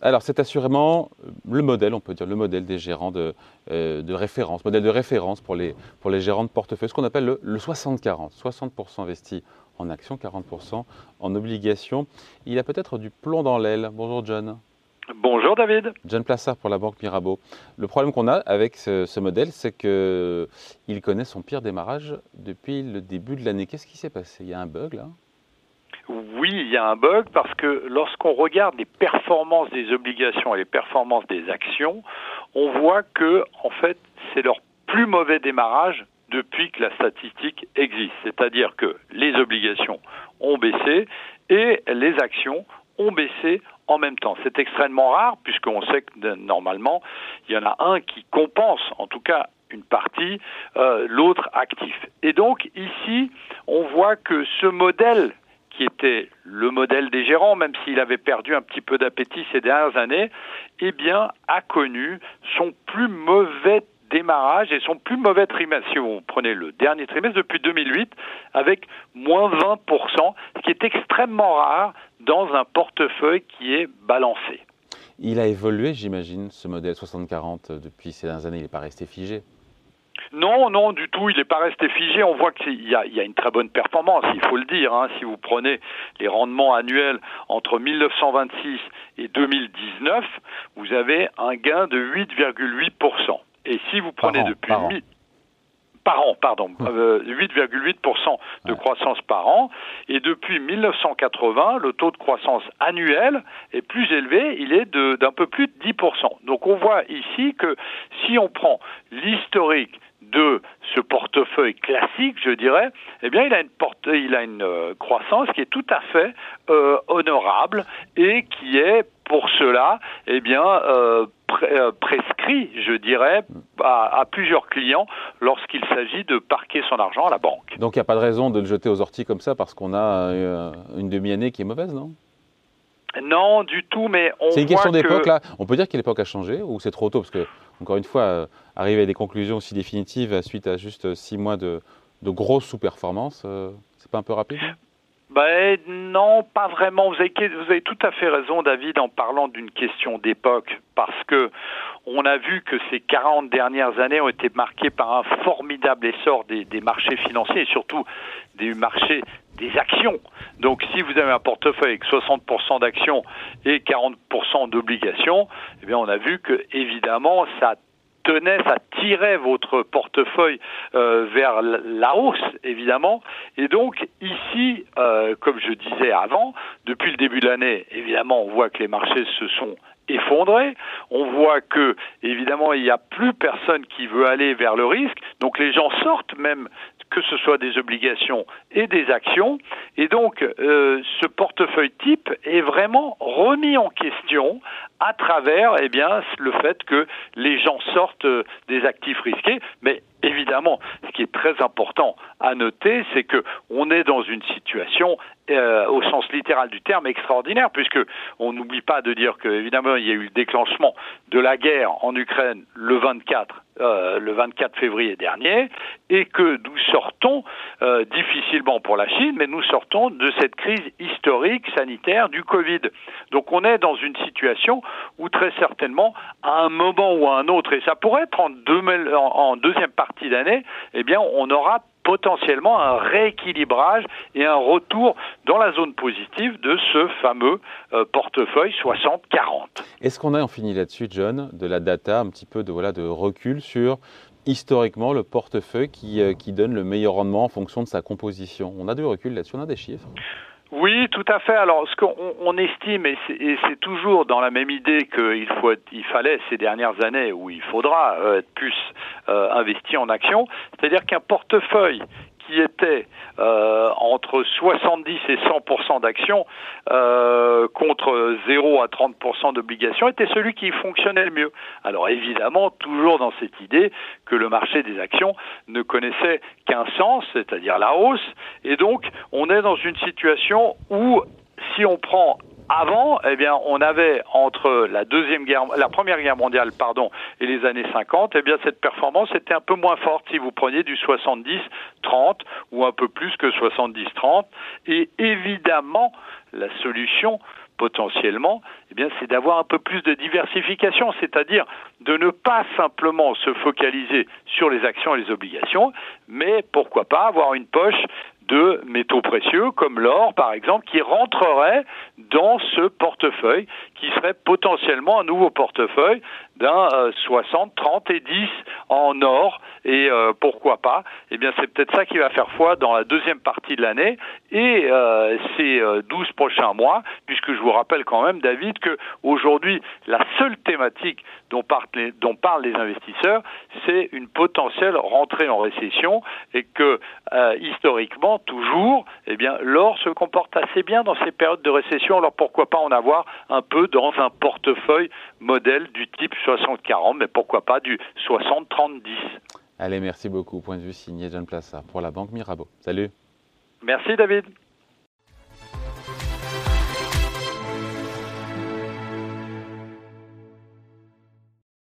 Alors, c'est assurément le modèle, on peut dire, le modèle des gérants de, de référence, modèle de référence pour les, pour les gérants de portefeuille, ce qu'on appelle le, le 60-40. 60%, investis en actions, 40% en obligations. Il a peut-être du plomb dans l'aile. Bonjour John. Bonjour David. John Plassard pour la Banque Mirabeau. Le problème qu'on a avec ce, modèle, c'est qu'il connaît son pire démarrage depuis le début de l'année. Qu'est-ce qui s'est passé? Il y a un bug là? Oui, il y a un bug parce que lorsqu'on regarde les performances des obligations et les performances des actions, on voit que en fait, c'est leur plus mauvais démarrage depuis que la statistique existe. C'est-à-dire que les obligations ont baissé et les actions ont baissé en même temps. C'est extrêmement rare puisqu'on sait que normalement, il y en a un qui compense, en tout cas une partie, euh, l'autre actif. Et donc ici, on voit que ce modèle qui était le modèle des gérants, même s'il avait perdu un petit peu d'appétit ces dernières années, eh bien, a connu son plus mauvais démarrage et son plus mauvais trimestre, si vous prenez le dernier trimestre depuis 2008, avec moins 20%, ce qui est extrêmement rare dans un portefeuille qui est balancé. Il a évolué, j'imagine, ce modèle 60-40 depuis ces dernières années, il n'est pas resté figé non, non, du tout. Il n'est pas resté figé. On voit qu'il y, y, a une très bonne performance, il faut le dire. Hein. Si vous prenez les rendements annuels entre 1926 et 2019, vous avez un gain de 8,8%. Et si vous prenez depuis par an. pardon, 8,8% euh, de croissance par an. Et depuis 1980, le taux de croissance annuel est plus élevé, il est d'un peu plus de 10%. Donc on voit ici que si on prend l'historique de ce portefeuille classique, je dirais, eh bien, il a une, porte, il a une euh, croissance qui est tout à fait euh, honorable et qui est pour cela, eh bien, euh, prescrit, je dirais, à, plusieurs clients lorsqu'il s'agit de parquer son argent à la banque. Donc il n'y a pas de raison de le jeter aux orties comme ça parce qu'on a euh, une demi-année qui est mauvaise, non? Non, du tout, mais on. C'est une question d'époque, là. On peut dire que l'époque a changé ou c'est trop tôt Parce que, encore une fois, arriver à des conclusions aussi définitives suite à juste six mois de, de grosses sous-performances, c'est pas un peu rapide? Ben non, pas vraiment. Vous avez, tout à fait raison, David, en parlant d'une question d'époque, parce que on a vu que ces 40 dernières années ont été marquées par un formidable essor des, des marchés financiers et surtout des marchés des actions. Donc si vous avez un portefeuille avec 60% d'actions et 40% d'obligations, eh bien on a vu que évidemment ça tenait, ça tirait votre portefeuille euh, vers la hausse, évidemment. Et donc ici, euh, comme je disais avant, depuis le début de l'année, évidemment, on voit que les marchés se sont effondrés. On voit que, évidemment, il n'y a plus personne qui veut aller vers le risque. Donc les gens sortent même que ce soit des obligations et des actions. Et donc, euh, ce portefeuille type est vraiment remis en question à travers eh bien, le fait que les gens sortent des actifs risqués. Mais évidemment, qui est très important à noter, c'est que on est dans une situation euh, au sens littéral du terme extraordinaire, puisque on n'oublie pas de dire que évidemment il y a eu le déclenchement de la guerre en Ukraine le 24 euh, le 24 février dernier, et que nous sortons euh, difficilement pour la Chine, mais nous sortons de cette crise historique sanitaire du Covid. Donc on est dans une situation où très certainement, à un moment ou à un autre, et ça pourrait être en, deuxième partie d'année, eh on aura potentiellement un rééquilibrage et un retour dans la zone positive de ce fameux euh, portefeuille 60-40. Est-ce qu'on a fini là-dessus, John, de la data, un petit peu de, voilà, de recul sur historiquement le portefeuille qui, euh, qui donne le meilleur rendement en fonction de sa composition? On a du recul là-dessus, on a des chiffres oui, tout à fait. Alors, ce qu'on on estime, et c'est toujours dans la même idée qu'il faut il fallait ces dernières années, où il faudra euh, être plus euh, investi en actions, c'est-à-dire qu'un portefeuille qui était euh, entre 70 et 100% d'actions euh, contre 0 à 30% d'obligations était celui qui fonctionnait le mieux. Alors évidemment, toujours dans cette idée que le marché des actions ne connaissait qu'un sens, c'est-à-dire la hausse, et donc on est dans une situation où si on prend avant, eh bien, on avait entre la deuxième guerre, la première guerre mondiale, pardon, et les années 50, eh bien, cette performance était un peu moins forte si vous preniez du 70-30 ou un peu plus que 70-30. Et évidemment, la solution potentiellement, eh bien, c'est d'avoir un peu plus de diversification, c'est-à-dire de ne pas simplement se focaliser sur les actions et les obligations, mais pourquoi pas avoir une poche de métaux précieux comme l'or par exemple qui rentrerait dans ce portefeuille qui serait potentiellement un nouveau portefeuille 60, euh, 30 et 10 en or. Et euh, pourquoi pas? Eh bien c'est peut-être ça qui va faire foi dans la deuxième partie de l'année. Et euh, ces 12 prochains mois puisque je vous rappelle quand même David que aujourd'hui la seule thématique dont dont parlent les investisseurs c'est une potentielle rentrée en récession et que historiquement toujours eh bien l'or se comporte assez bien dans ces périodes de récession. Alors pourquoi pas en avoir un peu dans un portefeuille modèle du type 60-40, mais pourquoi pas du 60-30-10. Allez, merci beaucoup. Point de vue signé John Plaza pour la Banque Mirabeau. Salut. Merci David.